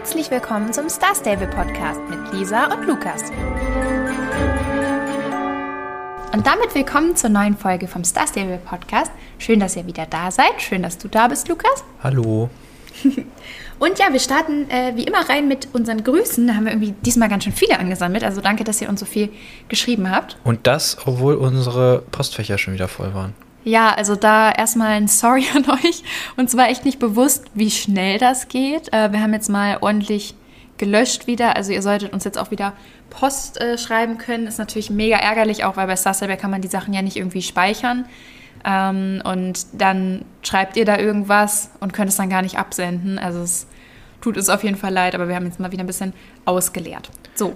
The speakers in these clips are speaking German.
Herzlich willkommen zum Star Stable Podcast mit Lisa und Lukas. Und damit willkommen zur neuen Folge vom Star Stable Podcast. Schön, dass ihr wieder da seid. Schön, dass du da bist, Lukas. Hallo. Und ja, wir starten äh, wie immer rein mit unseren Grüßen. Da haben wir irgendwie diesmal ganz schön viele angesammelt. Also danke, dass ihr uns so viel geschrieben habt. Und das, obwohl unsere Postfächer schon wieder voll waren. Ja, also da erstmal ein Sorry an euch. Uns war echt nicht bewusst, wie schnell das geht. Äh, wir haben jetzt mal ordentlich gelöscht wieder. Also ihr solltet uns jetzt auch wieder Post äh, schreiben können. Ist natürlich mega ärgerlich, auch weil bei Starstable kann man die Sachen ja nicht irgendwie speichern. Ähm, und dann schreibt ihr da irgendwas und könnt es dann gar nicht absenden. Also es tut uns auf jeden Fall leid, aber wir haben jetzt mal wieder ein bisschen ausgeleert. So.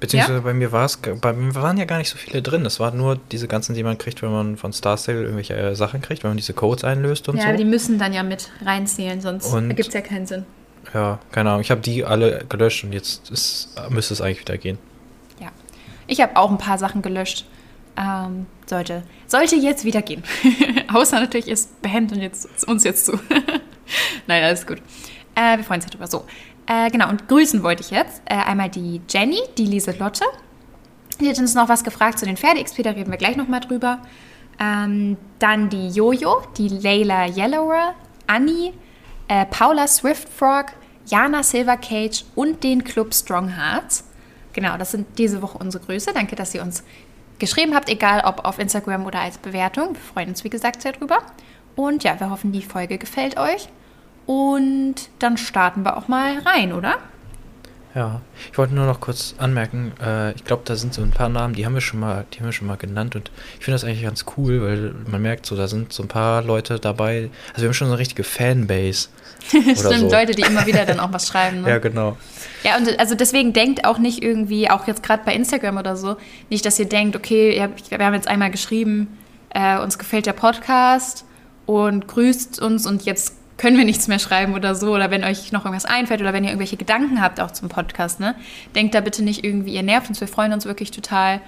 Beziehungsweise ja? bei mir war es, bei mir waren ja gar nicht so viele drin. Es waren nur diese ganzen, die man kriegt, wenn man von Starstable irgendwelche äh, Sachen kriegt, wenn man diese Codes einlöst und ja, so. Ja, die müssen dann ja mit reinzählen, sonst ergibt es ja keinen Sinn. Ja, keine Ahnung. Ich habe die alle gelöscht und jetzt ist, müsste es eigentlich wieder gehen. Ja. Ich habe auch ein paar Sachen gelöscht. Ähm, sollte, sollte jetzt wieder gehen. Außer natürlich, es behält jetzt, uns jetzt zu. Nein, alles gut. Äh, wir freuen uns darüber. So, äh, genau, und grüßen wollte ich jetzt. Äh, einmal die Jenny, die Lieselotte. Die hat uns noch was gefragt zu den Pferde-XP, da reden wir gleich nochmal drüber. Ähm, dann die Jojo, die Layla Yellower, Annie, äh, Paula Swiftfrog, Jana Silvercage und den Club Strong Hearts. Genau, das sind diese Woche unsere Grüße. Danke, dass ihr uns geschrieben habt, egal ob auf Instagram oder als Bewertung. Wir freuen uns, wie gesagt, sehr drüber. Und ja, wir hoffen, die Folge gefällt euch. Und dann starten wir auch mal rein, oder? Ja, ich wollte nur noch kurz anmerken, äh, ich glaube, da sind so ein paar Namen, die haben wir schon mal, die haben wir schon mal genannt und ich finde das eigentlich ganz cool, weil man merkt so, da sind so ein paar Leute dabei. Also wir haben schon so eine richtige Fanbase. Stimmt, so. Leute, die immer wieder dann auch was schreiben. Ne? ja, genau. Ja, und also deswegen denkt auch nicht irgendwie, auch jetzt gerade bei Instagram oder so, nicht, dass ihr denkt, okay, wir haben jetzt einmal geschrieben, äh, uns gefällt der Podcast und grüßt uns und jetzt können wir nichts mehr schreiben oder so. Oder wenn euch noch irgendwas einfällt oder wenn ihr irgendwelche Gedanken habt auch zum Podcast, ne? Denkt da bitte nicht irgendwie, ihr nervt uns. Wir freuen uns wirklich total,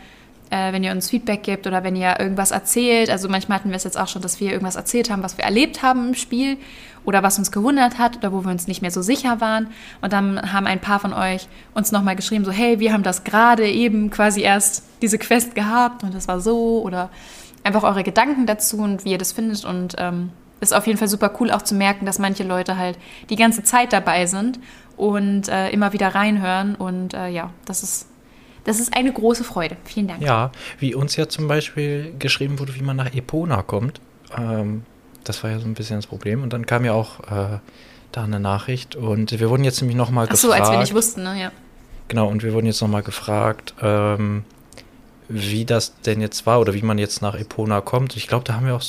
äh, wenn ihr uns Feedback gebt oder wenn ihr irgendwas erzählt. Also manchmal hatten wir es jetzt auch schon, dass wir irgendwas erzählt haben, was wir erlebt haben im Spiel oder was uns gewundert hat oder wo wir uns nicht mehr so sicher waren. Und dann haben ein paar von euch uns nochmal geschrieben, so, hey, wir haben das gerade eben quasi erst diese Quest gehabt und das war so oder einfach eure Gedanken dazu und wie ihr das findet und ähm, ist auf jeden Fall super cool auch zu merken, dass manche Leute halt die ganze Zeit dabei sind und äh, immer wieder reinhören. Und äh, ja, das ist, das ist eine große Freude. Vielen Dank. Ja, wie uns ja zum Beispiel geschrieben wurde, wie man nach Epona kommt. Ähm, das war ja so ein bisschen das Problem. Und dann kam ja auch äh, da eine Nachricht. Und wir wurden jetzt nämlich nochmal gefragt. Ach so, als wir nicht wussten, ne? Ja. Genau, und wir wurden jetzt nochmal gefragt, ähm, wie das denn jetzt war oder wie man jetzt nach Epona kommt. Ich glaube, da haben wir auch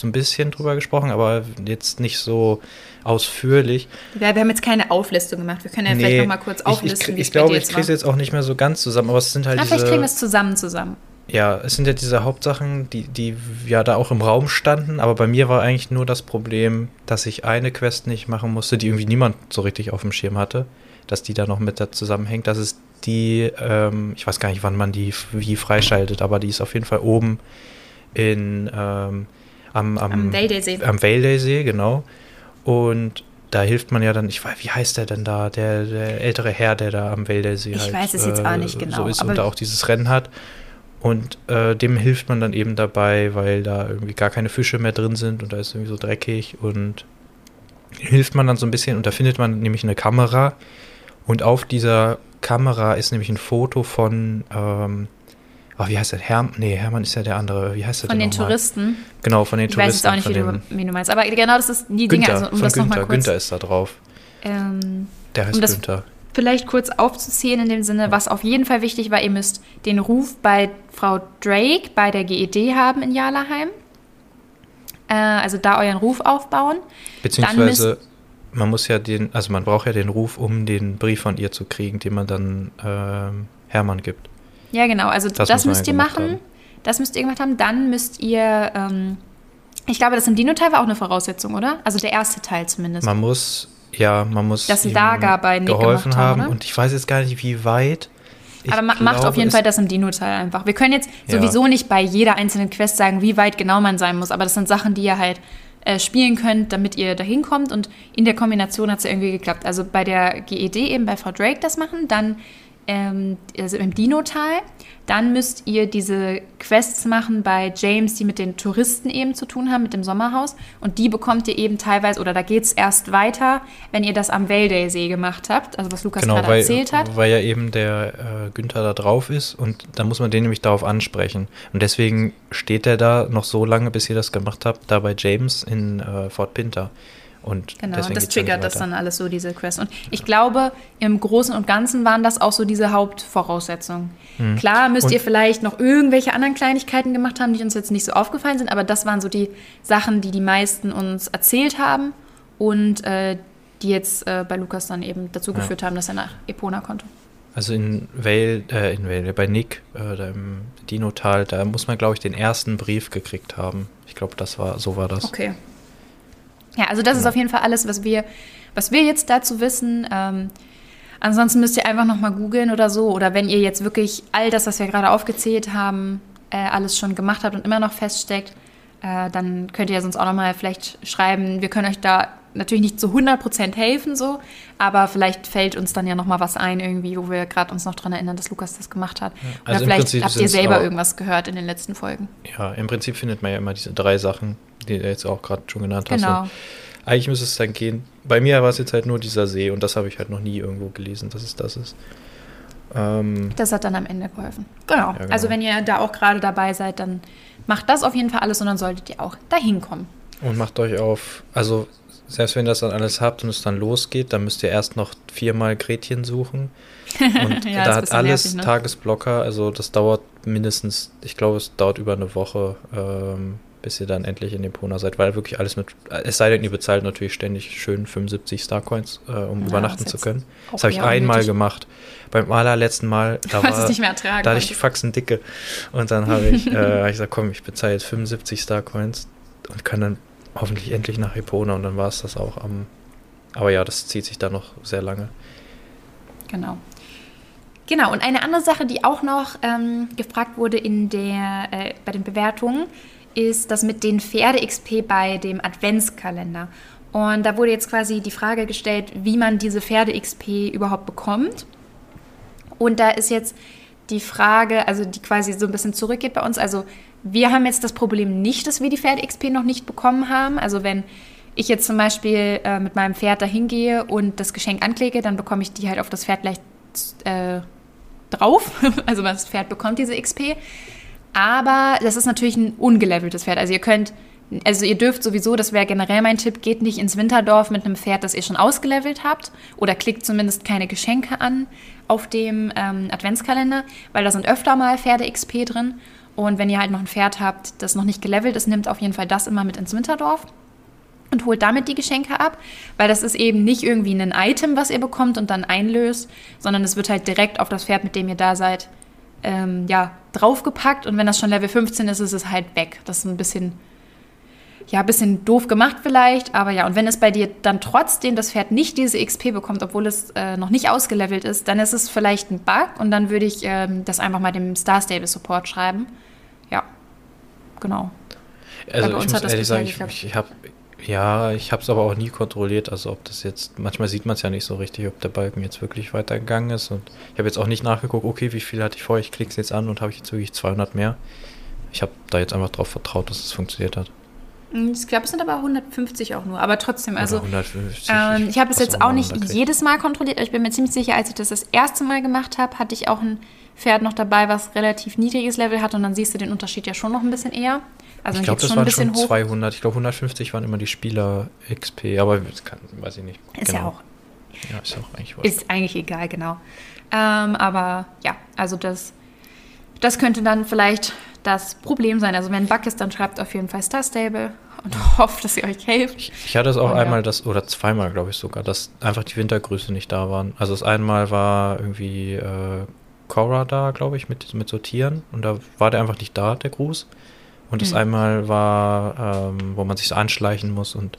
so ein bisschen drüber gesprochen, aber jetzt nicht so ausführlich. Ja, wir haben jetzt keine Auflistung gemacht. Wir können ja nee, vielleicht noch mal kurz auflisten, ich, ich, ich glaube, ich kriege es jetzt auch nicht mehr so ganz zusammen, aber es sind halt Na, diese... vielleicht kriegen wir es zusammen zusammen. Ja, es sind ja diese Hauptsachen, die, die ja da auch im Raum standen, aber bei mir war eigentlich nur das Problem, dass ich eine Quest nicht machen musste, die irgendwie niemand so richtig auf dem Schirm hatte, dass die da noch mit da zusammenhängt. Das ist die, ähm, ich weiß gar nicht, wann man die wie freischaltet, aber die ist auf jeden Fall oben in... Ähm, am, am, am Valdesee, genau. Und da hilft man ja dann, ich weiß, wie heißt der denn da, der, der ältere Herr, der da am Wäldersee Ich halt, weiß es jetzt äh, auch nicht genau. So ist und da auch dieses Rennen hat. Und äh, dem hilft man dann eben dabei, weil da irgendwie gar keine Fische mehr drin sind und da ist irgendwie so dreckig und hilft man dann so ein bisschen und da findet man nämlich eine Kamera und auf dieser Kamera ist nämlich ein Foto von ähm, oh, wie heißt der? Herm nee, Hermann ist ja der andere. Wie heißt der Von den Touristen? Genau, von den ich Touristen. Ich weiß jetzt auch nicht, wie du, wie du, meinst. Aber genau, das ist die Dinge, also um das nochmal kurz... Günther ist da drauf. Ähm, der heißt um Günther. Vielleicht kurz aufzuzählen in dem Sinne, was auf jeden Fall wichtig war, ihr müsst den Ruf bei Frau Drake bei der GED haben in Jalaheim. Äh, also da euren Ruf aufbauen. Beziehungsweise man muss ja den, also man braucht ja den Ruf, um den Brief von ihr zu kriegen, den man dann ähm, Hermann gibt. Ja, genau. Also das, das müsst ihr machen. Haben. Das müsst ihr gemacht haben. Dann müsst ihr, ähm, ich glaube, das im Dino-Teil war auch eine Voraussetzung, oder? Also der erste Teil zumindest. Man muss, ja, man muss das Lager bei Nick geholfen haben. haben und ich weiß jetzt gar nicht, wie weit. Ich Aber macht glaube, auf jeden Fall das im Dino-Teil einfach. Wir können jetzt ja. sowieso nicht bei jeder einzelnen Quest sagen, wie weit genau man sein muss, aber das sind Sachen, die ihr halt äh, spielen könnt, damit ihr da hinkommt. Und in der Kombination hat es ja irgendwie geklappt. Also bei der GED eben bei Frau Drake das machen, dann ähm, also im Dino-Tal. Dann müsst ihr diese Quests machen bei James, die mit den Touristen eben zu tun haben, mit dem Sommerhaus. Und die bekommt ihr eben teilweise, oder da geht es erst weiter, wenn ihr das am Valdale-See gemacht habt, also was Lukas Genau, gerade weil, erzählt hat. weil ja eben der äh, Günther da drauf ist und da muss man den nämlich darauf ansprechen. Und deswegen steht er da noch so lange, bis ihr das gemacht habt, da bei James in äh, Fort Pinter. Und Genau, und das dann triggert nicht das dann alles so, diese Quests. Und ich glaube, im Großen und Ganzen waren das auch so diese Hauptvoraussetzungen. Klar müsst Und- ihr vielleicht noch irgendwelche anderen Kleinigkeiten gemacht haben, die uns jetzt nicht so aufgefallen sind, aber das waren so die Sachen, die die meisten uns erzählt haben und äh, die jetzt äh, bei Lukas dann eben dazu Ja. geführt haben, dass er nach Epona konnte. Also in Vale, äh, in Vale, bei Nick, äh, da im Dino-Tal, da muss man, glaube ich, den ersten Brief gekriegt haben. Ich glaube, das war, so war das. Okay. Ja, also das ist Genau. auf jeden Fall alles, was wir, was wir jetzt dazu wissen. Ähm, ansonsten müsst ihr einfach nochmal googeln oder so. Oder wenn ihr jetzt wirklich all das, was wir gerade aufgezählt haben, äh, alles schon gemacht habt und immer noch feststeckt, äh, dann könnt ihr sonst auch nochmal vielleicht schreiben. Wir können euch da natürlich nicht zu 100% helfen, so, aber vielleicht fällt uns dann ja nochmal was ein, irgendwie, wo wir gerade uns noch dran erinnern, dass Lukas das gemacht hat. also Oder vielleicht Prinzip habt ihr selber irgendwas gehört in den letzten Folgen. Ja, im Prinzip findet man ja immer diese drei Sachen, die du jetzt auch gerade schon genannt hast. Genau. Und eigentlich müsste es dann gehen. Bei mir war es jetzt halt nur dieser See und das habe ich halt noch nie irgendwo gelesen, dass es das ist. Ähm, Das hat dann am Ende geholfen. Genau. genau. Also wenn ihr da auch gerade dabei seid, dann macht das auf jeden Fall alles und dann solltet ihr auch dahin kommen. und macht euch auf, also selbst wenn ihr das dann alles habt und es dann losgeht, dann müsst ihr erst noch viermal Gretchen suchen. Und Ja, da hat alles nervig, ne? Tagesblocker, also das dauert mindestens, ich glaube, es dauert über eine Woche, ähm, bis ihr dann endlich in Epona seid, weil wirklich alles mit, es sei denn, ihr bezahlt natürlich ständig schön 75 Starcoins, äh, um Ja, übernachten zu können. Das habe ich einmal unnötig. gemacht. Beim allerletzten Mal, da Weil es war, nicht mehr ertragen da hatte ich die. Faxen dicke. Und dann habe ich, äh, hab ich gesagt, komm, ich bezahle jetzt 75 Starcoins und kann dann hoffentlich endlich nach Epona und dann war es das auch am. Aber ja, das zieht sich dann noch sehr lange. Genau. Genau, und eine andere Sache, die auch noch ähm, gefragt wurde in der, äh, bei den Bewertungen, ist das mit den Pferde-XP bei dem Adventskalender. Und da wurde jetzt quasi die Frage gestellt, wie man diese Pferde-XP überhaupt bekommt. Und da ist jetzt die Frage, also die quasi so ein bisschen zurückgeht bei uns. Also wir haben jetzt das Problem nicht, dass wir die Pferde-XP noch nicht bekommen haben. Also wenn ich jetzt zum Beispiel äh, mit meinem Pferd dahin gehe und das Geschenk anklicke, dann bekomme ich die halt auf das Pferd gleich äh, drauf. Also das Pferd bekommt diese XP. Aber das ist natürlich ein ungeleveltes Pferd. Also ihr könnt, also ihr dürft sowieso, das wäre generell mein Tipp, geht nicht ins Winterdorf mit einem Pferd, das ihr schon ausgelevelt habt. Oder klickt zumindest keine Geschenke an auf dem ähm, Adventskalender, weil da sind öfter mal Pferde-XP drin. Und wenn ihr halt noch ein Pferd habt, das noch nicht gelevelt ist, nimmt auf jeden Fall das immer mit ins Winterdorf und holt damit die Geschenke ab, weil das ist eben nicht irgendwie ein Item, was ihr bekommt und dann einlöst, sondern es wird halt direkt auf das Pferd, mit dem ihr da seid, ähm, ja, draufgepackt und wenn das schon Level 15 ist, ist es halt weg. Das ist ein bisschen, ja, ein bisschen doof gemacht vielleicht, aber ja, und wenn es bei dir dann trotzdem das Pferd nicht diese XP bekommt, obwohl es äh, noch nicht ausgelevelt ist, dann ist es vielleicht ein Bug und dann würde ich ähm, das einfach mal dem Star Stable Support schreiben. Ja, genau. Also ich muss ehrlich sagen, ich, ich habe ja, ich habe es aber auch nie kontrolliert, also ob das jetzt, manchmal sieht man es ja nicht so richtig, ob der Balken jetzt wirklich weitergegangen ist und ich habe jetzt auch nicht nachgeguckt, okay, wie viel hatte ich vorher, ich klicke es jetzt an und habe ich jetzt wirklich 200 mehr. Ich habe da jetzt einfach drauf vertraut, dass es funktioniert hat. Hm, Ich glaube, es sind aber 150 auch nur, aber trotzdem, also Oder 150. Ähm, ich habe es was jetzt auch nicht kriegt. jedes Mal kontrolliert, aber ich bin mir ziemlich sicher, als ich das das erste Mal gemacht habe, hatte ich auch ein Pferd noch dabei, was relativ niedriges Level hat und dann siehst du den Unterschied ja schon noch ein bisschen eher. Also ich glaube, das schon waren schon hoch. 200. Ich glaube, 150 waren immer die Spieler-XP, aber das kann, weiß ich nicht. Ist ja auch Ja, ist ja auch eigentlich wurscht. Ist eigentlich egal, genau. Ähm, aber ja, also das, das könnte dann vielleicht das Problem sein. Also wenn ein Bug ist, dann schreibt auf jeden Fall Star Stable und hofft, dass ihr euch hilft. Ich, ich hatte es auch Und ja. einmal, das, oder zweimal, glaube ich sogar, dass einfach die Wintergrüße nicht da waren. Also das einmal war irgendwie äh, Cora da, glaube ich, mit, mit so Tieren und da war der einfach nicht da, der Gruß. Und das Hm. einmal war, ähm, wo man sich so anschleichen muss und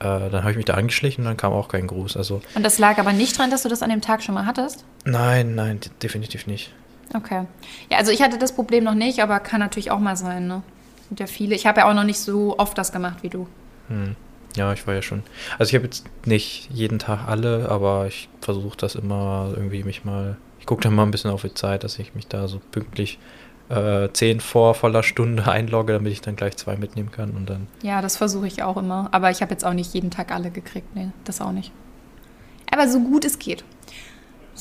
äh, dann habe ich mich da angeschlichen und dann kam auch kein Gruß. Also Und das lag aber nicht dran, dass du das an dem Tag schon mal hattest? nein, nein, de- definitiv nicht. Okay. Ja, also ich hatte das Problem noch nicht, aber kann natürlich auch mal sein, ne? Sind ja viele. Ich habe ja auch noch nicht so oft das gemacht wie du. Hm. Ja, ich war ja schon. Also ich habe jetzt nicht jeden Tag alle, aber ich versuche das immer irgendwie mich mal. Ich gucke dann mal ein bisschen auf die Zeit, dass ich mich da so pünktlich äh, 10 vor voller Stunde einlogge, damit ich dann gleich zwei mitnehmen kann und dann. Ja, das versuche ich auch immer. Aber ich habe jetzt auch nicht jeden Tag alle gekriegt. Nee, das auch nicht. Aber so gut es geht.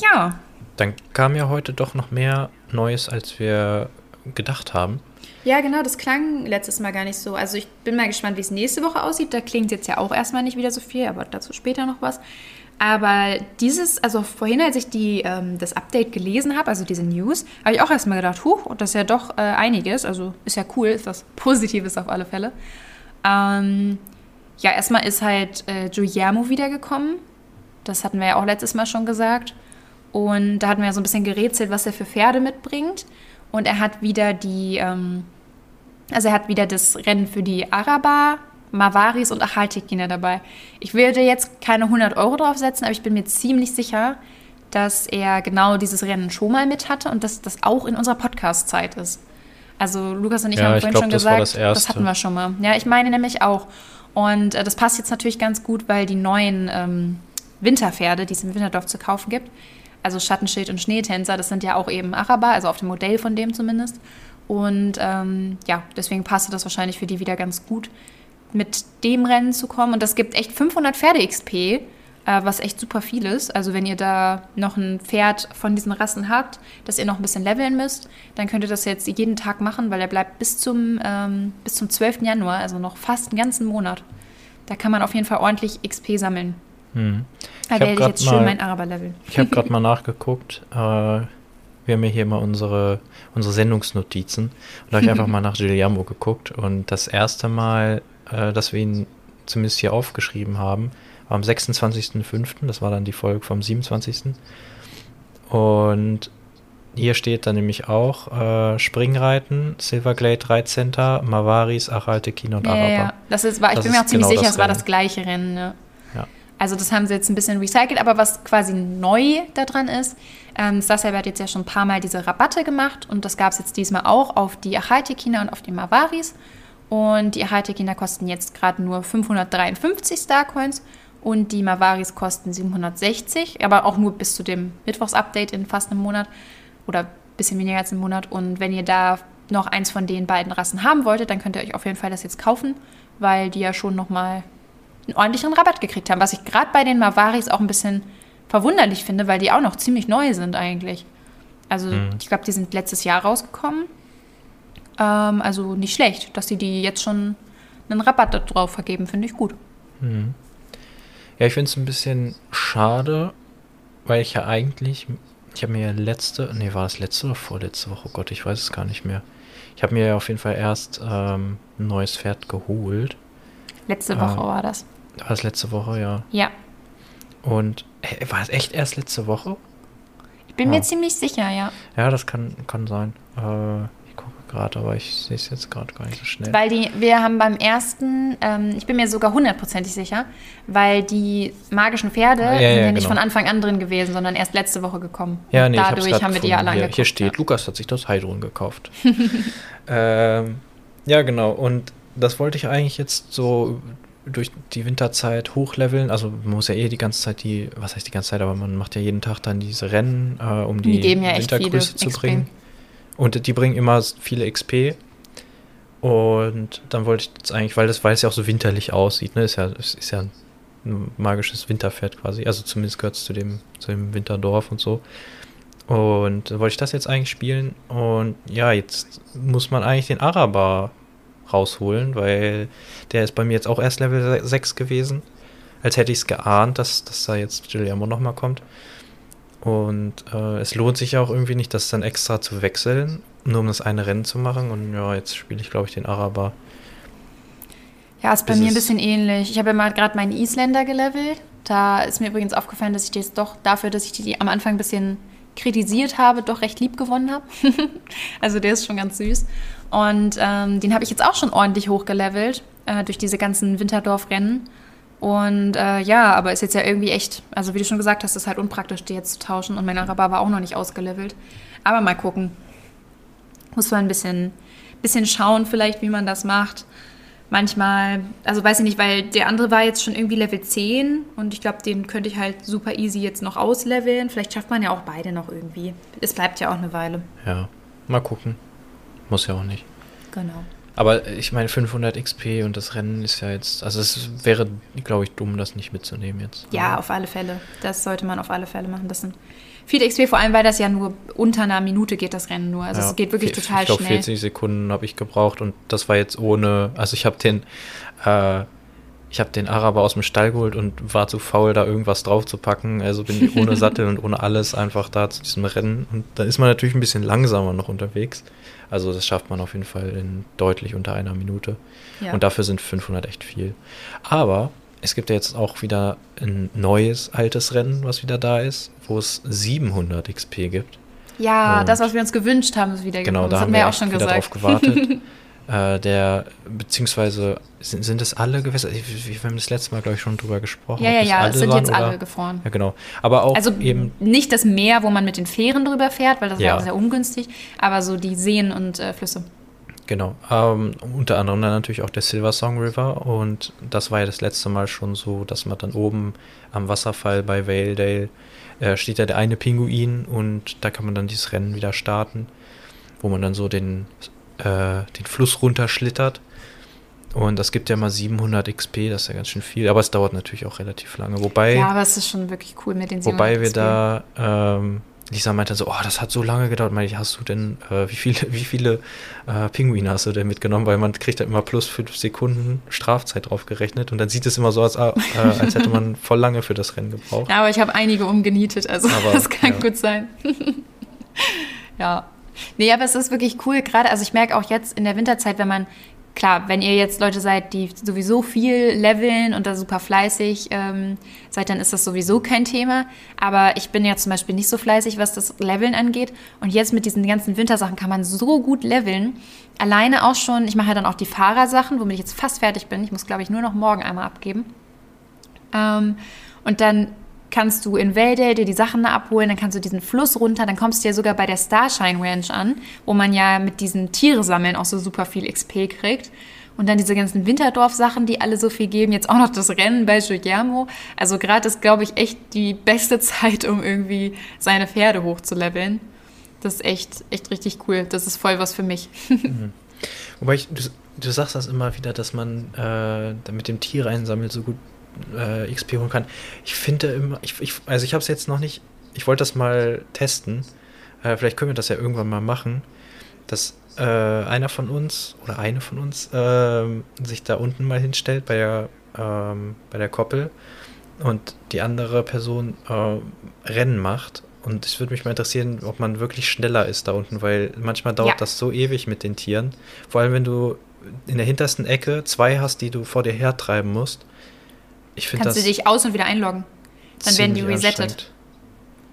Ja. Dann kam ja heute doch noch mehr Neues, als wir gedacht haben. Ja, genau, das klang letztes Mal gar nicht so. Also ich bin mal gespannt, wie es nächste Woche aussieht. Da klingt jetzt ja auch erstmal nicht wieder so viel, aber dazu später noch was. Aber dieses, also vorhin, als ich die, ähm, das Update gelesen habe, also diese News, habe ich auch erstmal gedacht, huch, das ist ja doch äh, einiges. Also ist ja cool, ist was Positives auf alle Fälle. Ähm, ja, erstmal ist halt äh, Guillermo wiedergekommen. Das hatten wir ja auch letztes Mal schon gesagt. Und da hatten wir ja so ein bisschen gerätselt, was er für Pferde mitbringt. Und er hat wieder die, ähm, also er hat wieder das Rennen für die Araber, Mavaris und Achaltekiner dabei. Ich würde jetzt keine 100 Euro draufsetzen, aber ich bin mir ziemlich sicher, dass er genau dieses Rennen schon mal mit hatte und dass das auch in unserer Podcast-Zeit ist. Also Lukas und ich ja, haben ich vorhin glaub, schon das gesagt, das, das, hatten wir schon mal. Ja, ich meine nämlich auch. Und äh, das passt jetzt natürlich ganz gut, weil die neuen ähm, Winterpferde, die es im Winterdorf zu kaufen gibt, also Schattenschild und Schneetänzer, das sind ja auch eben Araber, also auf dem Modell von dem zumindest. Und ähm, ja, deswegen passte das wahrscheinlich für die wieder ganz gut, mit dem Rennen zu kommen. Und das gibt echt 500 Pferde-XP, äh, was echt super viel ist. Also wenn ihr da noch ein Pferd von diesen Rassen habt, das ihr noch ein bisschen leveln müsst, dann könnt ihr das jetzt jeden Tag machen, weil er bleibt bis zum, ähm, bis zum 12. Januar, also noch fast einen ganzen Monat. Da kann man auf jeden Fall ordentlich XP sammeln. Hm. Da werde ich jetzt schön mein Araber-Level. Ich habe gerade mal nachgeguckt. Äh, wir haben ja hier mal unsere, unsere Sendungsnotizen. Und da habe ich einfach mal nach Giuliano geguckt. Und das erste Mal, äh, dass wir ihn zumindest hier aufgeschrieben haben, war am 26.05. Das war dann die Folge vom 27. Und hier steht dann nämlich auch äh, Springreiten, Silverglade 13. Mavaris, Araltekin und ja, Araber. Ja, das ist, war, ich das bin mir auch ziemlich genau sicher, es war das gleiche Rennen. Ne? Also das haben sie jetzt ein bisschen recycelt, aber was quasi neu daran ist, ähm, Sasselber hat jetzt ja schon ein paar Mal diese Rabatte gemacht und das gab es jetzt diesmal auch auf die Achaitekina und auf die Mavaris. Und die Achaitekina kosten jetzt gerade nur 553 Starcoins und die Mavaris kosten 760, aber auch nur bis zu dem Mittwochs-Update in fast einem Monat oder ein bisschen weniger als einem Monat. Und wenn ihr da noch eins von den beiden Rassen haben wolltet, dann könnt ihr euch auf jeden Fall das jetzt kaufen, weil die ja schon nochmal einen ordentlichen Rabatt gekriegt haben. Was ich gerade bei den Mavaris auch ein bisschen verwunderlich finde, weil die auch noch ziemlich neu sind eigentlich. Also mhm. ich glaube, die sind letztes Jahr rausgekommen. Ähm, also nicht schlecht, dass sie die jetzt schon einen Rabatt drauf vergeben, finde ich gut. Mhm. Ja, ich finde es ein bisschen schade, weil ich ja eigentlich, ich habe mir ja letzte, nee, war das letzte oder vorletzte Woche? Oh Gott, ich weiß es gar nicht mehr. Ich habe mir ja auf jeden Fall erst ähm, ein neues Pferd geholt. Letzte Woche ähm, war das. War das letzte Woche, ja. Ja. Und äh, war es echt erst letzte Woche? Ich bin ja. mir ziemlich sicher, ja. Ja, das kann, kann sein. Äh, ich gucke gerade, aber ich sehe es jetzt gerade gar nicht so schnell. Weil die, wir haben beim ersten, ähm, ich bin mir sogar hundertprozentig sicher, weil die magischen Pferde ja, ja, sind ja nicht genau. von Anfang an drin gewesen, sondern erst letzte Woche gekommen. Ja, nee, dadurch haben wir die ja alle angeguckt. Hier steht, Lukas hat sich das Heidrun gekauft. ähm, ja, genau. Und das wollte ich eigentlich jetzt so durch die Winterzeit hochleveln. Also man muss ja eh die ganze Zeit die, was heißt die ganze Zeit, aber man macht ja jeden Tag dann diese Rennen, äh, um die, die ja Wintergröße zu XP. bringen. Und die bringen immer viele XP. Und dann wollte ich jetzt eigentlich, weil das, weil es ja auch so winterlich aussieht, ne, ist ja, ist ja ein magisches Winterpferd quasi. Also zumindest gehört es zu dem, zu dem Winterdorf und so. Und wollte ich das jetzt eigentlich spielen. Und ja, jetzt muss man eigentlich den Araber rausholen, weil der ist bei mir jetzt auch erst Level 6 gewesen. Als hätte ich es geahnt, dass, dass da jetzt Guillermo nochmal kommt. Und äh, es lohnt sich ja auch irgendwie nicht, das dann extra zu wechseln, nur um das eine Rennen zu machen. Und ja, jetzt spiele ich, glaube ich, den Araber. Ja, ist bei mir ein bisschen ähnlich. Ich habe ja mal gerade meinen Isländer gelevelt. Da ist mir übrigens aufgefallen, dass ich das doch dafür, dass ich die am Anfang ein bisschen kritisiert habe, doch recht lieb gewonnen habe. also der ist schon ganz süß. Und ähm, den habe ich jetzt auch schon ordentlich hochgelevelt äh, durch diese ganzen Winterdorf-Rennen. Und äh, ja, aber ist jetzt ja irgendwie echt, also wie du schon gesagt hast, ist halt unpraktisch, die jetzt zu tauschen. Und mein Araber war auch noch nicht ausgelevelt. Aber mal gucken. Muss man ein bisschen, bisschen schauen, vielleicht, wie man das macht. manchmal, also weiß ich nicht, weil der andere war jetzt schon irgendwie Level 10 und ich glaube, den könnte ich halt super easy jetzt noch ausleveln. Vielleicht schafft man ja auch beide noch irgendwie. Es bleibt ja auch eine Weile. Ja, mal gucken. Muss ja auch nicht. Genau. Aber ich meine, 500 XP und das Rennen ist ja jetzt, also es wäre, glaube ich, dumm, das nicht mitzunehmen jetzt. Ja, auf alle Fälle. Das sollte man auf alle Fälle machen. Das sind viel XP, vor allem weil das ja nur unter einer Minute geht, das Rennen nur. Also Ja, es geht wirklich total Ich glaube, schnell. 40 Sekunden habe ich gebraucht und das war jetzt ohne, also ich habe den, äh, ich habe den Araber aus dem Stall geholt und war zu faul, da irgendwas drauf zu packen. Also bin ich ohne Sattel und ohne alles einfach da zu diesem Rennen. Und da ist man natürlich ein bisschen langsamer noch unterwegs. Also das schafft man auf jeden Fall in deutlich unter einer Minute. Ja. Und dafür sind 500 echt viel. Aber es gibt ja jetzt auch wieder ein neues, altes Rennen, was wieder da ist, wo es 700 XP gibt. ja, Und- das, was wir uns gewünscht haben, ist wieder Genau, gekommen. da Das haben wir ja auch auch schon wieder gesagt. drauf gewartet. äh, der, beziehungsweise, sind, sind es alle Gewässer? Wir haben das letzte Mal, glaube ich, schon drüber gesprochen. ja, ja, ja, es sind waren jetzt oder- alle gefroren. Ja, genau. Aber auch Also eben, nicht das Meer, wo man mit den Fähren drüber fährt, weil das Ja. wäre sehr ungünstig, aber so die Seen und äh, Flüsse. genau. Ähm, unter anderem dann natürlich auch der Silver Song River. Und das war ja das letzte Mal schon so, dass man dann oben am Wasserfall bei Valedale äh, steht ja der eine Pinguin und da kann man dann dieses Rennen wieder starten, wo man dann so den, äh, den Fluss runterschlittert. Und das gibt ja mal 700 XP, das ist ja ganz schön viel, aber es dauert natürlich auch relativ lange. Wobei, Ja, aber es ist schon wirklich cool mit den wobei wir 700 da, ähm, Lisa meinte so, oh, das hat so lange gedauert. Meine ich, hast du denn, äh, wie viele, wie viele äh, Pinguine hast du denn mitgenommen? Weil man kriegt dann immer plus fünf Sekunden Strafzeit drauf gerechnet und dann sieht es immer so aus, äh, als hätte man voll lange für das Rennen gebraucht. Ja, aber ich habe einige umgenietet, also Aber, das kann ja. gut sein. ja. Nee, aber es ist wirklich cool, gerade, also ich merke auch jetzt in der Winterzeit, wenn man, klar, wenn ihr jetzt Leute seid, die sowieso viel leveln und da super fleißig ähm, seid, dann ist das sowieso kein Thema. Aber ich bin ja zum Beispiel nicht so fleißig, was das Leveln angeht. Und jetzt mit diesen ganzen Wintersachen kann man so gut leveln. Alleine auch schon, ich mache ja dann auch die Fahrersachen, womit ich jetzt fast fertig bin. Ich muss, glaube ich, nur noch morgen einmal abgeben. Ähm, und dann kannst du in Wälder dir die Sachen abholen, dann kannst du diesen Fluss runter, dann kommst du ja sogar bei der Starshine Ranch an, wo man ja mit diesen Tiere sammeln auch so super viel XP kriegt. Und dann diese ganzen Winterdorf-Sachen, die alle so viel geben. Jetzt auch noch das Rennen bei Giuliano. Also gerade ist, glaube ich, echt die beste Zeit, um irgendwie seine Pferde hochzuleveln. Das ist echt, echt richtig cool. Das ist voll was für mich. Wobei ich, du, du sagst das immer wieder, dass man äh, mit dem Tier einsammelt so gut äh, XP holen kann. Ich finde immer, ich, ich, also ich habe es jetzt noch nicht, ich wollte das mal testen. Äh, vielleicht können wir das ja irgendwann mal machen, dass äh, einer von uns oder eine von uns ähm, sich da unten mal hinstellt bei der, ähm, bei der Koppel und die andere Person äh, Rennen macht. Und es würde mich mal interessieren, ob man wirklich schneller ist da unten, weil manchmal dauert Ja. das so ewig mit den Tieren. Vor allem, wenn du in der hintersten Ecke zwei hast, die du vor dir hertreiben musst. Ich finde das Kannst du dich aus- und wieder einloggen. Dann werden die resettet.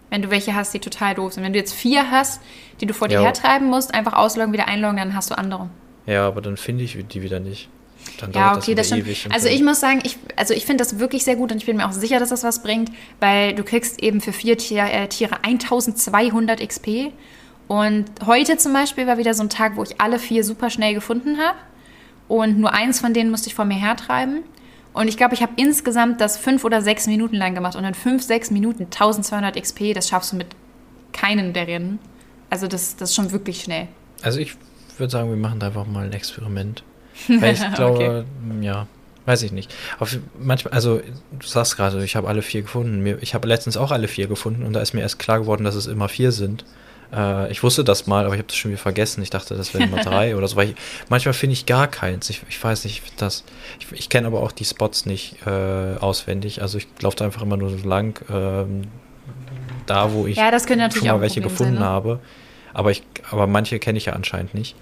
Wenn du welche hast, die total doof sind. Wenn du jetzt vier hast, die du vor dir Ja. hertreiben musst, einfach ausloggen, wieder einloggen, dann hast du andere. Ja, aber dann finde ich die wieder nicht. Dann Ja, okay, das wieder stimmt. Also ich muss sagen, ich, also ich finde das wirklich sehr gut und ich bin mir auch sicher, dass das was bringt, weil du kriegst eben für vier Tier, äh, Tiere 1200 XP. Und heute zum Beispiel war wieder so ein Tag, wo ich alle vier super schnell gefunden habe. Und nur eins von denen musste ich vor mir hertreiben. Und ich glaube, ich habe insgesamt das fünf oder sechs Minuten lang gemacht. Und in fünf, sechs Minuten 1200 XP, das schaffst du mit keinen der Rennen. Also das, das ist schon wirklich schnell. Also ich würde sagen, wir machen da einfach mal ein Experiment. Weil ich glaube, ja, weiß ich nicht. Auf, manchmal, also du sagst gerade, ich habe alle vier gefunden. Ich habe letztens auch alle vier gefunden und da ist mir erst klar geworden, dass es immer vier sind. Äh, ich wusste das mal, aber ich habe das schon wieder vergessen. Ich dachte, das wären immer drei oder so. Weil ich, manchmal finde ich gar keins. Ich, ich weiß nicht, ich das. Ich, ich kenne aber auch die Spots nicht äh, auswendig. Also ich laufe da einfach immer nur so lang. Ähm, da, wo ich Ja, das schon natürlich auch mal welche gefunden sein, ne? habe. Aber, ich, aber manche kenne ich ja anscheinend nicht.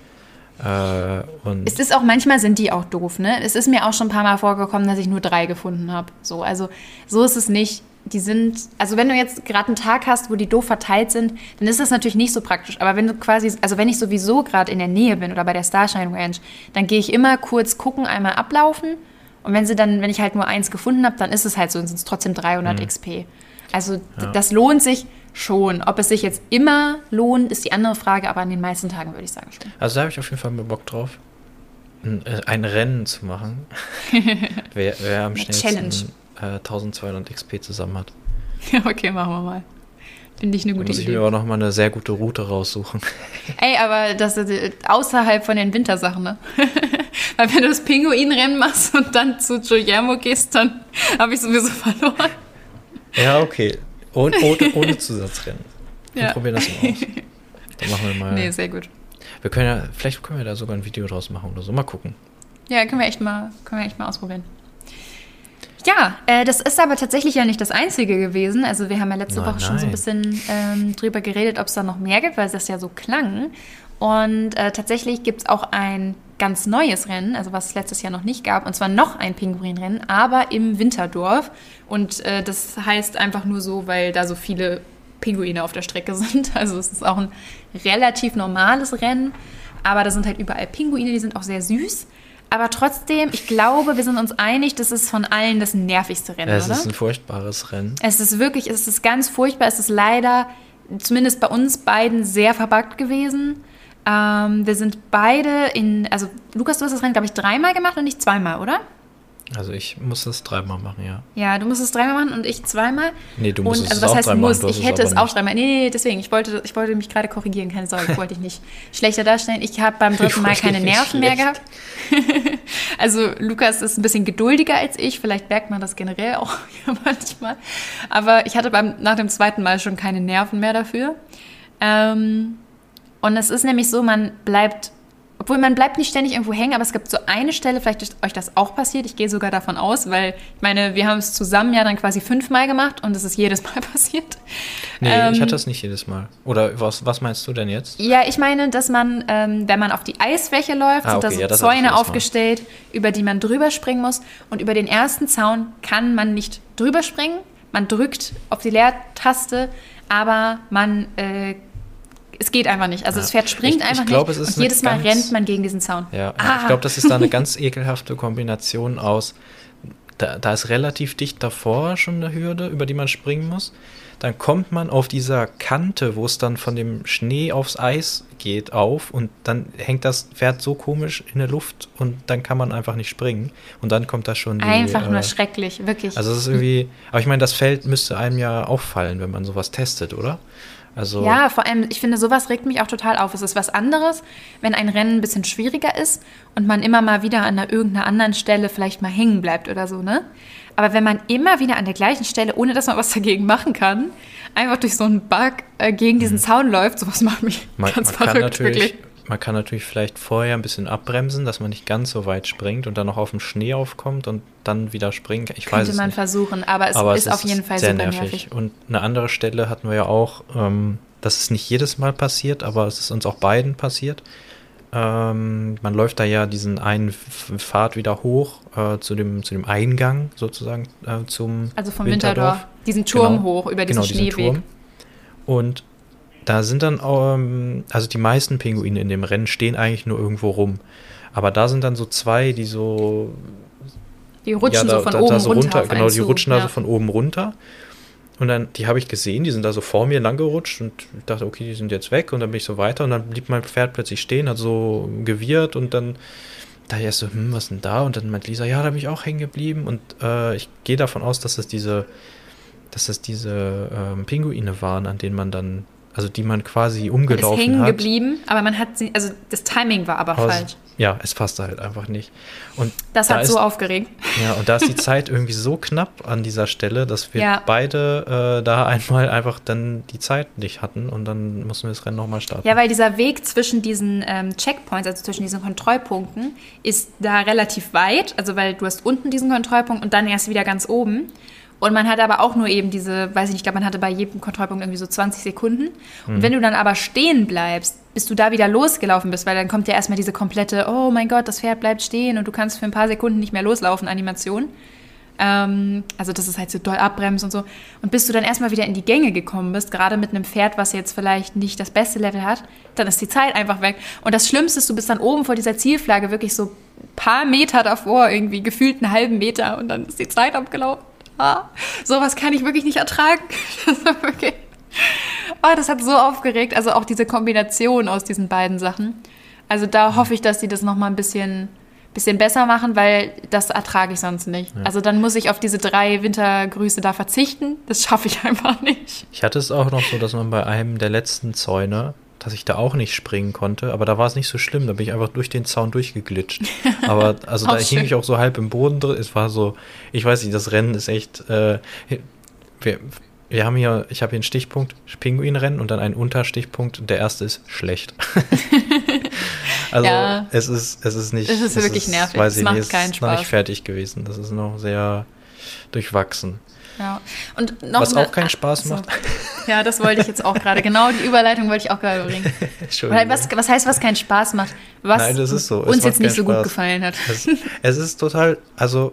Äh, Es ist auch, manchmal sind die auch doof, ne? Es ist mir auch schon ein paar Mal vorgekommen, dass ich nur drei gefunden habe. So, also so ist es nicht. Die sind, also wenn du jetzt gerade einen Tag hast, wo die doof verteilt sind, dann ist das natürlich nicht so praktisch. Aber wenn du quasi, also wenn ich sowieso gerade in der Nähe bin oder bei der Starshine Ranch, dann gehe ich immer kurz gucken, einmal ablaufen. Und wenn sie dann, wenn ich halt nur eins gefunden habe, dann ist es halt so, sind es trotzdem 300 XP. Also Ja. das lohnt sich schon. Ob es sich jetzt immer lohnt, ist die andere Frage, aber an den meisten Tagen würde ich sagen schon. Also da habe ich auf jeden Fall mal Bock drauf. ein, äh, ein Rennen zu machen. wer, wer am Eine schnellsten äh, 1200 XP zusammen hat. Ja, okay, machen wir mal. Finde ich eine gute muss ich mir Idee. aber nochmal eine sehr gute Route raussuchen. Ey, aber das ist äh, außerhalb von den Wintersachen, ne? Weil wenn du das Pinguinrennen machst und dann zu Guillermo gehst, dann habe ich sowieso verloren. ja, okay. Und, ohne, ohne Zusatzrennen. Wir Ja. probieren das mal aus. Dann machen wir mal. Nee, sehr gut. wir können ja, vielleicht können wir da sogar ein Video draus machen oder so. Mal gucken. Ja, können wir echt mal, können wir echt mal ausprobieren. Ja, äh, das ist aber tatsächlich ja nicht das Einzige gewesen. Also wir haben ja letzte Nein, Woche schon so ein bisschen ähm, drüber geredet, ob es da noch mehr gibt, weil das ja so klang. Und äh, tatsächlich gibt es auch ein ganz neues Rennen, also was es letztes Jahr noch nicht gab, und zwar noch ein Pinguinrennen, aber im Winterdorf. Und äh, das heißt einfach nur so, weil da so viele Pinguine auf der Strecke sind. Also es ist auch ein relativ normales Rennen, aber da sind halt überall Pinguine, die sind auch sehr süß. Aber trotzdem, ich glaube, wir sind uns einig, das ist von allen das nervigste Rennen, Ja, es oder? ist ein furchtbares Rennen. Es ist wirklich, es ist ganz furchtbar. Es ist leider, zumindest bei uns beiden, sehr verbuggt gewesen. Ähm, wir sind beide in, also Lukas, du hast das Rennen, glaube ich, dreimal gemacht und nicht zweimal, oder? Also ich muss das dreimal machen, ja. Ja, du musst es dreimal machen und ich zweimal. Nee, du und, musstest also es was heißt dreimal muss? Ich es hätte es auch dreimal. Nee, nee, deswegen. Ich wollte, ich wollte mich gerade korrigieren. Keine Sorge, wollte ich nicht schlechter darstellen. Ich habe beim dritten Mal keine Nerven mehr gehabt. also Lukas ist ein bisschen geduldiger als ich. Vielleicht merkt man das generell auch manchmal. Aber ich hatte beim, nach dem zweiten Mal schon keine Nerven mehr dafür. Ähm, und es ist nämlich so, man bleibt, obwohl man bleibt nicht ständig irgendwo hängen, aber es gibt so eine Stelle, vielleicht ist euch das auch passiert, ich gehe sogar davon aus, weil ich meine, wir haben es zusammen ja dann quasi fünfmal gemacht und es ist jedes Mal passiert. Nee, Ähm, ich hatte das nicht jedes Mal. Oder was, was meinst du denn jetzt? Ja, ich meine, dass man, ähm, wenn man auf die Eisfläche läuft, Ah, sind da okay, so ja, Zäune aufgestellt, über die man drüber springen muss. Und über den ersten Zaun kann man nicht drüber springen. Man drückt auf die Leertaste, aber man, äh, es geht einfach nicht. Also Ja. das Pferd springt Ich- ich einfach glaub, nicht. es ist und jedes Mal ganz- rennt man gegen diesen Zaun. Ja, Ah. ich glaube, das ist da eine ganz ekelhafte Kombination aus. Da, da ist relativ dicht davor schon eine Hürde, über die man springen muss. Dann kommt man auf dieser Kante, wo es dann von dem Schnee aufs Eis geht, auf und dann hängt das Pferd so komisch in der Luft und dann kann man einfach nicht springen. Und dann kommt da schon die. Einfach nur äh, schrecklich, wirklich. Also es ist irgendwie. Aber ich meine, das Feld müsste einem ja auffallen, wenn man sowas testet, oder? Also Ja, vor allem, ich finde, sowas regt mich auch total auf. Es ist was anderes, wenn ein Rennen ein bisschen schwieriger ist und man immer mal wieder an einer, irgendeiner anderen Stelle vielleicht mal hängen bleibt oder so, ne? Aber wenn man immer wieder an der gleichen Stelle, ohne dass man was dagegen machen kann, einfach durch so einen Bug äh, gegen diesen Zaun läuft, sowas macht mich man, ganz man verrückt, wirklich. Man kann natürlich vielleicht vorher ein bisschen abbremsen, dass man nicht ganz so weit springt und dann noch auf dem Schnee aufkommt und dann wieder springt. Ich weiß Könnte es man nicht. versuchen, aber es Aber ist auf jeden Fall sehr super nervig. nervig. Und eine andere Stelle hatten wir ja auch, ähm, das ist nicht jedes Mal passiert, aber es ist uns auch beiden passiert. Ähm, man läuft da ja diesen einen Pfad wieder hoch äh, zu, dem, zu dem Eingang sozusagen äh, zum Also vom Winterdorf. Winterdorf, diesen Turm Genau. hoch über diesen genau, diesen Schneeweg. Turm. Und da sind dann, ähm, also die meisten Pinguine in dem Rennen stehen eigentlich nur irgendwo rum. Aber da sind dann so zwei, die so Die rutschen da, so von da, oben da so runter. auf Genau, die rutschen da ja. so von oben runter. Und dann, die habe ich gesehen, die sind da so vor mir lang gerutscht und ich dachte, okay, die sind jetzt weg und dann bin ich so weiter und dann blieb mein Pferd plötzlich stehen, hat so gewirrt und dann da erst so, hm, was ist denn da? Und dann meint Lisa, ja, da bin ich auch hängen geblieben und äh, ich gehe davon aus, dass es diese, dass es diese ähm, Pinguine waren, an denen man dann, also die man quasi Man ist umgelaufen hängen hat. geblieben, aber man hat sie, also das Timing war aber es- falsch. Ja, es passte halt einfach nicht. Und Das da hat ist, so aufgeregt. Ja, und da ist die Zeit irgendwie so knapp an dieser Stelle, dass wir Ja. beide äh, da einmal einfach dann die Zeit nicht hatten und dann mussten wir das Rennen nochmal starten. Ja, weil dieser Weg zwischen diesen ähm, Checkpoints, also zwischen diesen Kontrollpunkten, ist da relativ weit. Also weil du hast unten diesen Kontrollpunkt und dann erst wieder ganz oben. Und man hat aber auch nur eben diese, weiß ich nicht, ich glaube, man hatte bei jedem Kontrollpunkt irgendwie so 20 Sekunden. Und wenn du dann aber stehen bleibst, bis du da wieder losgelaufen bist, weil dann kommt ja erstmal diese komplette, oh mein Gott, das Pferd bleibt stehen und du kannst für ein paar Sekunden nicht mehr loslaufen, Animation. Ähm, also das ist halt so doll abbremsen und so. Und bis du dann erstmal wieder in die Gänge gekommen bist, gerade mit einem Pferd, was jetzt vielleicht nicht das beste Level hat, dann ist die Zeit einfach weg. Und das Schlimmste ist, du bist dann oben vor dieser Zielflagge wirklich so ein paar Meter davor, irgendwie gefühlt einen halben Meter und dann ist die Zeit abgelaufen. Ah, sowas kann ich wirklich nicht ertragen. Das war wirklich. Oh, das hat so aufgeregt. Also auch diese Kombination aus diesen beiden Sachen. Also da hoffe ich, dass sie das nochmal ein bisschen bisschen besser machen, weil das ertrage ich sonst nicht. Ja. Also dann muss ich auf diese drei Wintergrüße da verzichten. Das schaffe ich einfach nicht. Ich hatte es auch noch so, dass man bei einem der letzten Zäune, dass ich da auch nicht springen konnte, aber da war es nicht so schlimm, da bin ich einfach durch den Zaun durchgeglitscht. Aber also da hing schön. ich auch so halb im Boden drin. Es war so, ich weiß nicht, das Rennen ist echt. Äh, wir, wir haben hier, ich habe hier einen Stichpunkt Pinguinrennen und dann einen Unterstichpunkt. und Der erste ist schlecht. also Ja. es ist, es ist nicht. Es ist wirklich nervig. Weiß Es ich macht nicht, keinen ist noch nicht Spaß. fertig gewesen. Das ist noch sehr durchwachsen. Ja. Und noch Was auch keinen Spaß macht. Ja, das wollte ich jetzt auch gerade. Genau die Überleitung wollte ich auch gerade bringen. Weil was, was heißt, was keinen Spaß macht? Was Nein, das ist so. Uns jetzt nicht so gut Spaß. gefallen hat. Es, es ist total, also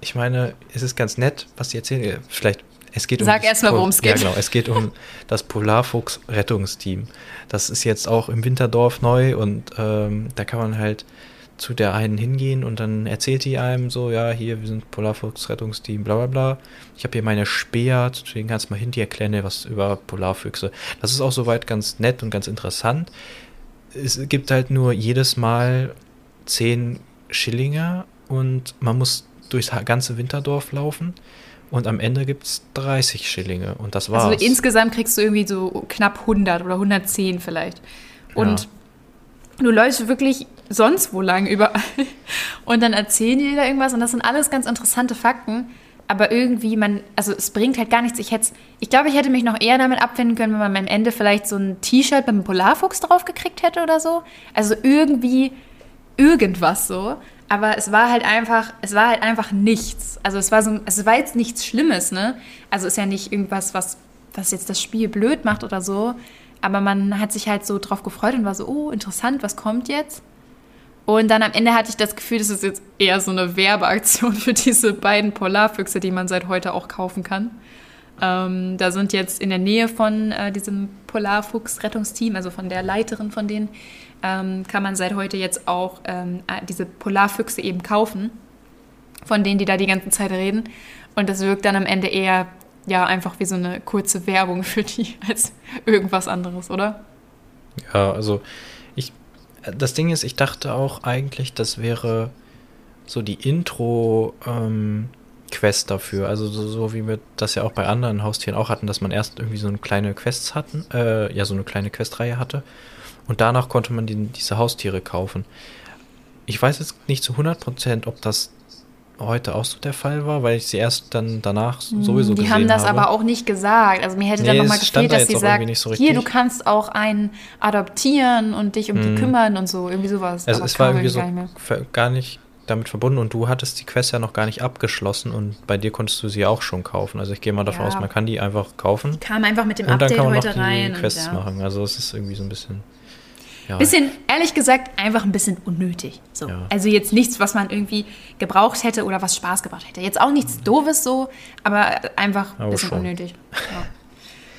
ich meine, es ist ganz nett, was die erzählen. Vielleicht, es geht um. Sag das erst mal, Pol- worum es geht. Ja, genau. Es geht um das Polarfuchs-Rettungsteam. Das ist jetzt auch im Winterdorf neu und ähm, da kann man halt zu der einen hingehen und dann erzählt die einem so, ja, hier, wir sind Polarfuchs-Rettungsteam, bla bla bla. Ich habe hier meine Speer, zu denen kannst du mal hin, die erklären was über Polarfüchse. Das ist auch soweit ganz nett und ganz interessant. Es gibt halt nur jedes Mal 10 Schillinge und man muss durchs ganze Winterdorf laufen und am Ende gibt es 30 Schillinge und das war's. Also insgesamt kriegst du irgendwie so knapp 100 oder 110 vielleicht. Und Ja. du läufst wirklich sonst wo lang überall. Und dann erzählen die da irgendwas und das sind alles ganz interessante Fakten. Aber irgendwie, man, also es bringt halt gar nichts. Ich hätte, ich glaube, ich hätte mich noch eher damit abfinden können, wenn man am Ende vielleicht so ein T-Shirt einem Polarfuchs drauf gekriegt hätte oder so. Also irgendwie irgendwas so. Aber es war halt einfach, es war halt einfach nichts. Also es war so, es war jetzt nichts Schlimmes, ne? Also ist ja nicht irgendwas, was, was jetzt das Spiel blöd macht oder so. Aber man hat sich halt so drauf gefreut und war so, oh, interessant, was kommt jetzt? Und dann am Ende hatte ich das Gefühl, das ist jetzt eher so eine Werbeaktion für diese beiden Polarfüchse, die man seit heute auch kaufen kann. Ähm, da sind jetzt in der Nähe von äh, diesem Polarfuchs-Rettungsteam, also von der Leiterin von denen, ähm, kann man seit heute jetzt auch ähm, äh, diese Polarfüchse eben kaufen, von denen die da die ganze Zeit reden. Und das wirkt dann am Ende eher ja einfach wie so eine kurze Werbung für die als irgendwas anderes, oder? Ja, also das Ding ist, ich dachte auch eigentlich, das wäre so die Intro ähm, Quest dafür. Also so, so wie wir das ja auch bei anderen Haustieren auch hatten, dass man erst irgendwie so eine kleine Quests hatten, äh, ja, so eine kleine Questreihe hatte. Und danach konnte man die, diese Haustiere kaufen. Ich weiß jetzt nicht zu 100%, ob das heute auch so der Fall war, weil ich sie erst dann danach sowieso Hm, Die gesehen haben das habe. aber auch nicht gesagt. Also mir hätte Nee, dann nochmal gefehlt, da dass sie sagt, so hier, du kannst auch einen adoptieren und dich um die Mhm. kümmern und so, irgendwie sowas. Also Aber es war irgendwie so gar nicht gar nicht damit verbunden und du hattest die Quest ja noch gar nicht abgeschlossen und bei dir konntest du sie auch schon kaufen. Also ich gehe mal davon Ja. aus, man kann die einfach kaufen Kam einfach mit dem und dann Update kann man noch die rein. Quests ja. machen. Also es ist irgendwie so ein bisschen. Ja, Bisschen, ehrlich gesagt, einfach ein bisschen unnötig. So. Ja. Also jetzt nichts, was man irgendwie gebraucht hätte oder was Spaß gebracht hätte. Jetzt auch nichts Doofes so, aber einfach ein Aber bisschen schon. unnötig. Ja.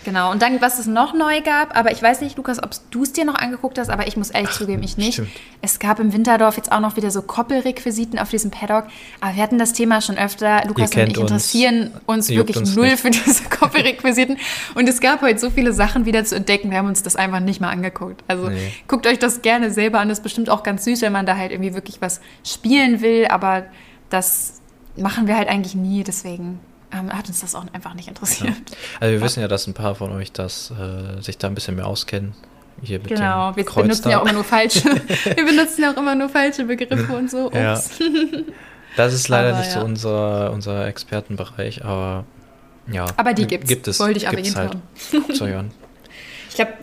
Genau, und dann, was es noch neu gab, aber ich weiß nicht, Lukas, ob du es dir noch angeguckt hast, aber ich muss ehrlich zugeben, ich nicht. stimmt. Es gab im Winterdorf jetzt auch noch wieder so Koppelrequisiten auf diesem Paddock, aber wir hatten das Thema schon öfter. Lukas und ich uns. interessieren uns Juckt wirklich uns null nicht. für diese Koppelrequisiten. Und es gab heute so viele Sachen wieder zu entdecken, wir haben uns das einfach nicht mal angeguckt. Also Nee. guckt euch das gerne selber an, das ist bestimmt auch ganz süß, wenn man da halt irgendwie wirklich was spielen will, aber das machen wir halt eigentlich nie, deswegen ähm, hat uns das auch einfach nicht interessiert. Also wir wissen ja, dass ein paar von euch das äh, sich da ein bisschen mehr auskennen. Hier mit Genau, wir Kreuz benutzen da. ja auch immer nur falsche, wir benutzen ja auch immer nur falsche Begriffe und so. Ja. Ups. Das ist leider Aber nicht so ja. unser, unser Expertenbereich, aber ja. Aber die gibt's, Gibt es. wollte ich gibt's erwähnt halt. An. Ich glaube,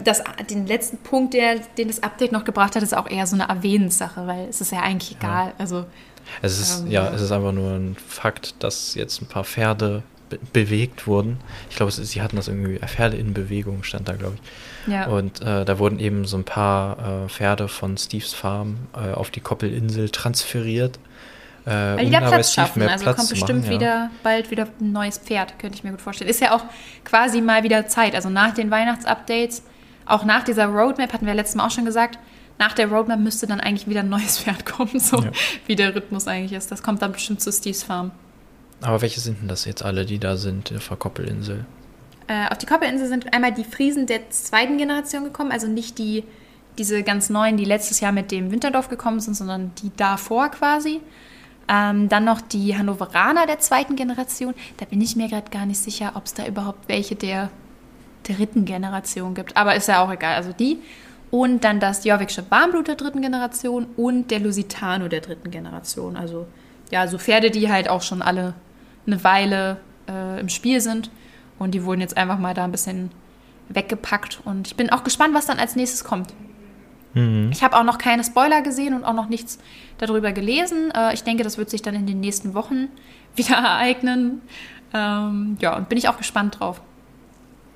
den letzten Punkt, der, den das Update noch gebracht hat, ist auch eher so eine Erwähnenssache, weil es ist ja eigentlich egal. Also Es ist, Ähm, ja, es ist einfach nur ein Fakt, dass jetzt ein paar Pferde be bewegt wurden. Ich glaube, sie hatten das irgendwie, äh, Pferde in Bewegung stand da, glaube ich. ja. Und äh, da wurden eben so ein paar äh, Pferde von Steves Farm äh, auf die Koppelinsel transferiert. Äh, Weil die da Platz schaffen. Also Platz kommt bestimmt machen, ja. wieder bald wieder ein neues Pferd, könnte ich mir gut vorstellen. Ist ja auch quasi mal wieder Zeit. Also nach den Weihnachtsupdates, auch nach dieser Roadmap, hatten wir letztes Mal auch schon gesagt, nach der Roadmap müsste dann eigentlich wieder ein neues Pferd kommen, so Ja. wie der Rhythmus eigentlich ist. Das kommt dann bestimmt zu Steves Farm. Aber welche sind denn das jetzt alle, die da sind auf der Koppelinsel? Äh, auf die Koppelinsel sind einmal die Friesen der zweiten Generation gekommen, also nicht die, diese ganz neuen, die letztes Jahr mit dem Winterdorf gekommen sind, sondern die davor quasi. Ähm, dann noch die Hannoveraner der zweiten Generation. Da bin ich mir gerade gar nicht sicher, ob es da überhaupt welche der dritten Generation gibt. Aber ist ja auch egal. Also die. Und dann das Jorvikische Warmblut der dritten Generation und der Lusitano der dritten Generation. Also ja, so Pferde, die halt auch schon alle eine Weile äh, im Spiel sind. Und die wurden jetzt einfach mal da ein bisschen weggepackt. Und ich bin auch gespannt, was dann als nächstes kommt. Mhm. Ich habe auch noch keine Spoiler gesehen und auch noch nichts darüber gelesen. Äh, ich denke, das wird sich dann in den nächsten Wochen wieder ereignen. Ähm, ja, und bin ich auch gespannt drauf.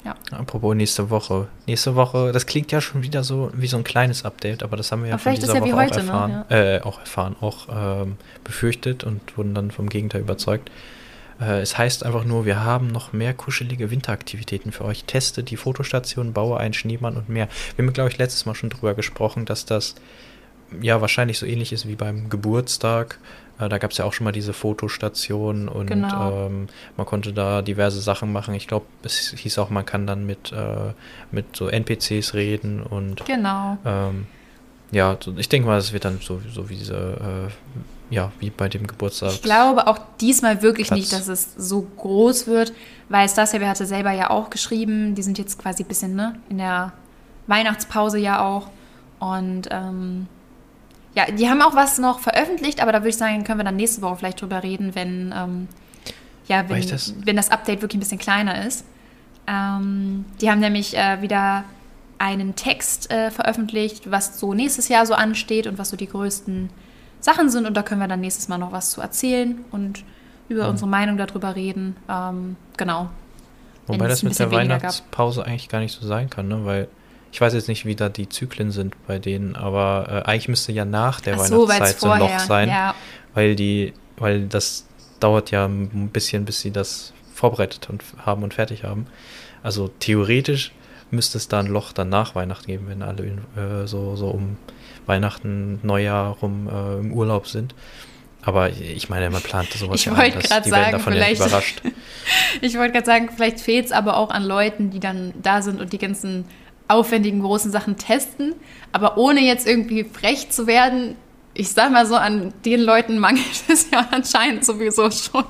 Ja. Apropos nächste Woche. Nächste Woche, das klingt ja schon wieder so wie so ein kleines Update, aber das haben wir ja aber von dieser ja Woche heute, auch erfahren, ne? ja. äh, auch erfahren, auch ähm, befürchtet und wurden dann vom Gegenteil überzeugt. Äh, es heißt einfach nur, wir haben noch mehr kuschelige Winteraktivitäten für euch. Teste die Fotostation, baue einen Schneemann und mehr. Wir haben, glaube ich, letztes Mal schon drüber gesprochen, dass das ja wahrscheinlich so ähnlich ist wie beim Geburtstag. Äh, da gab es ja auch schon mal diese Fotostation und genau. ähm, man konnte da diverse Sachen machen. Ich glaube, es hieß auch, man kann dann mit, äh, mit so NPCs reden und genau. Ähm, ja, ich denke mal, es wird dann so, so wie diese äh, ja, wie bei dem Geburtstag. Ich glaube auch diesmal wirklich Platz. nicht, dass es so groß wird, weil Stasia hatte selber ja auch geschrieben, die sind jetzt quasi ein bisschen ne, in der Weihnachtspause ja auch. Und ähm, ja, die haben auch was noch veröffentlicht, aber da würde ich sagen, können wir dann nächste Woche vielleicht drüber reden, wenn, ähm, ja, wenn, das? wenn das Update wirklich ein bisschen kleiner ist. Ähm, die haben nämlich äh, wieder einen Text äh, veröffentlicht, was so nächstes Jahr so ansteht und was so die größten Sachen sind und da können wir dann nächstes Mal noch was zu erzählen und über mhm. unsere Meinung darüber reden. Ähm, genau. Wobei das mit der Weihnachtspause eigentlich gar nicht so sein kann, ne? weil ich weiß jetzt nicht, wie da die Zyklen sind bei denen, aber äh, eigentlich müsste ja nach der Ach Weihnachtszeit so, ein Loch sein, ja. weil die, weil das dauert ja ein bisschen, bis sie das vorbereitet und haben und fertig haben. Also theoretisch müsste es da ein Loch dann nach Weihnachten geben, wenn alle äh, so, so um Weihnachten, Neujahr rum äh, im Urlaub sind. Aber ich meine, man plant sowas ich ja anders. Die sagen, werden davon ja überrascht. ich wollte gerade sagen, vielleicht fehlt es aber auch an Leuten, die dann da sind und die ganzen aufwendigen großen Sachen testen. Aber ohne jetzt irgendwie frech zu werden, ich sag mal so, an den Leuten mangelt es ja anscheinend sowieso schon.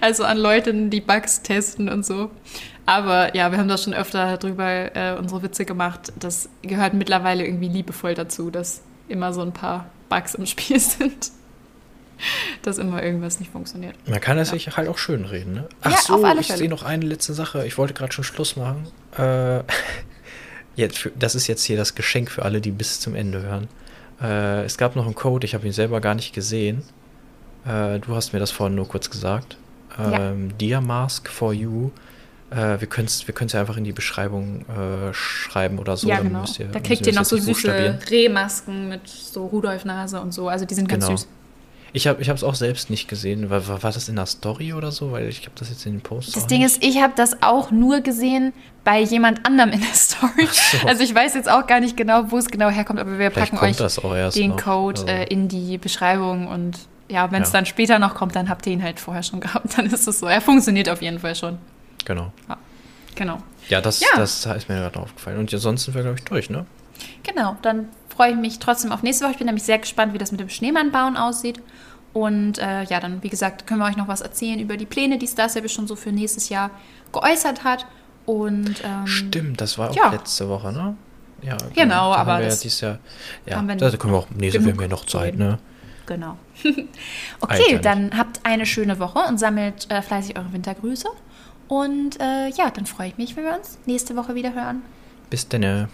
Also an Leuten, die Bugs testen und so. Aber ja, wir haben da schon öfter drüber äh, unsere Witze gemacht. Das gehört mittlerweile irgendwie liebevoll dazu, dass immer so ein paar Bugs im Spiel sind. dass immer irgendwas nicht funktioniert. Man kann es ja. sich halt auch schön reden, ne? Ach ja, so, ich sehe noch eine letzte Sache. Ich wollte gerade schon Schluss machen. Äh, jetzt für, das ist jetzt hier das Geschenk für alle, die bis zum Ende hören. Äh, es gab noch einen Code, ich habe ihn selber gar nicht gesehen. Äh, du hast mir das vorhin nur kurz gesagt. Ähm, ja. Dear Mask for You äh, wir können es wir ja einfach in die Beschreibung äh, schreiben oder so. Ja, genau. Ihr, da kriegt ihr noch so süße Rehmasken mit so Rudolf-Nase und so. Also die sind ganz genau. süß. Ich habe es auch selbst nicht gesehen. War, war, war, das in der Story oder so? Weil ich habe das jetzt in den Posts. Das Ding nicht. ist, ich habe das auch nur gesehen bei jemand anderem in der Story. So. Also ich weiß jetzt auch gar nicht genau, wo es genau herkommt, aber wir Vielleicht packen euch den noch. Code also. äh, in die Beschreibung und ja, wenn es ja. dann später noch kommt, dann habt ihr ihn halt vorher schon gehabt. Dann ist es so. Er funktioniert auf jeden Fall schon. Genau. Ja, genau. Ja, das, ja. das ist mir gerade aufgefallen. Und sonst sind wir, glaube ich, durch, ne? Genau, dann freue ich mich trotzdem auf nächste Woche. Ich bin nämlich sehr gespannt, wie das mit dem Schneemannbauen aussieht. Und äh, ja, dann, wie gesagt, können wir euch noch was erzählen über die Pläne, die Starstable schon so für nächstes Jahr geäußert hat. Und, ähm, Stimmt, das war auch ja. letzte Woche, ne? Ja, genau, aber haben wir das ja dieses Jahr, ja, haben wir da können wir auch, nächste Woche wir noch Zeit, ne? Genau. okay, dann habt eine schöne Woche und sammelt äh, fleißig eure Wintergrüße. Und äh, ja, dann freue ich mich, wenn wir uns nächste Woche wieder hören. Bis dann.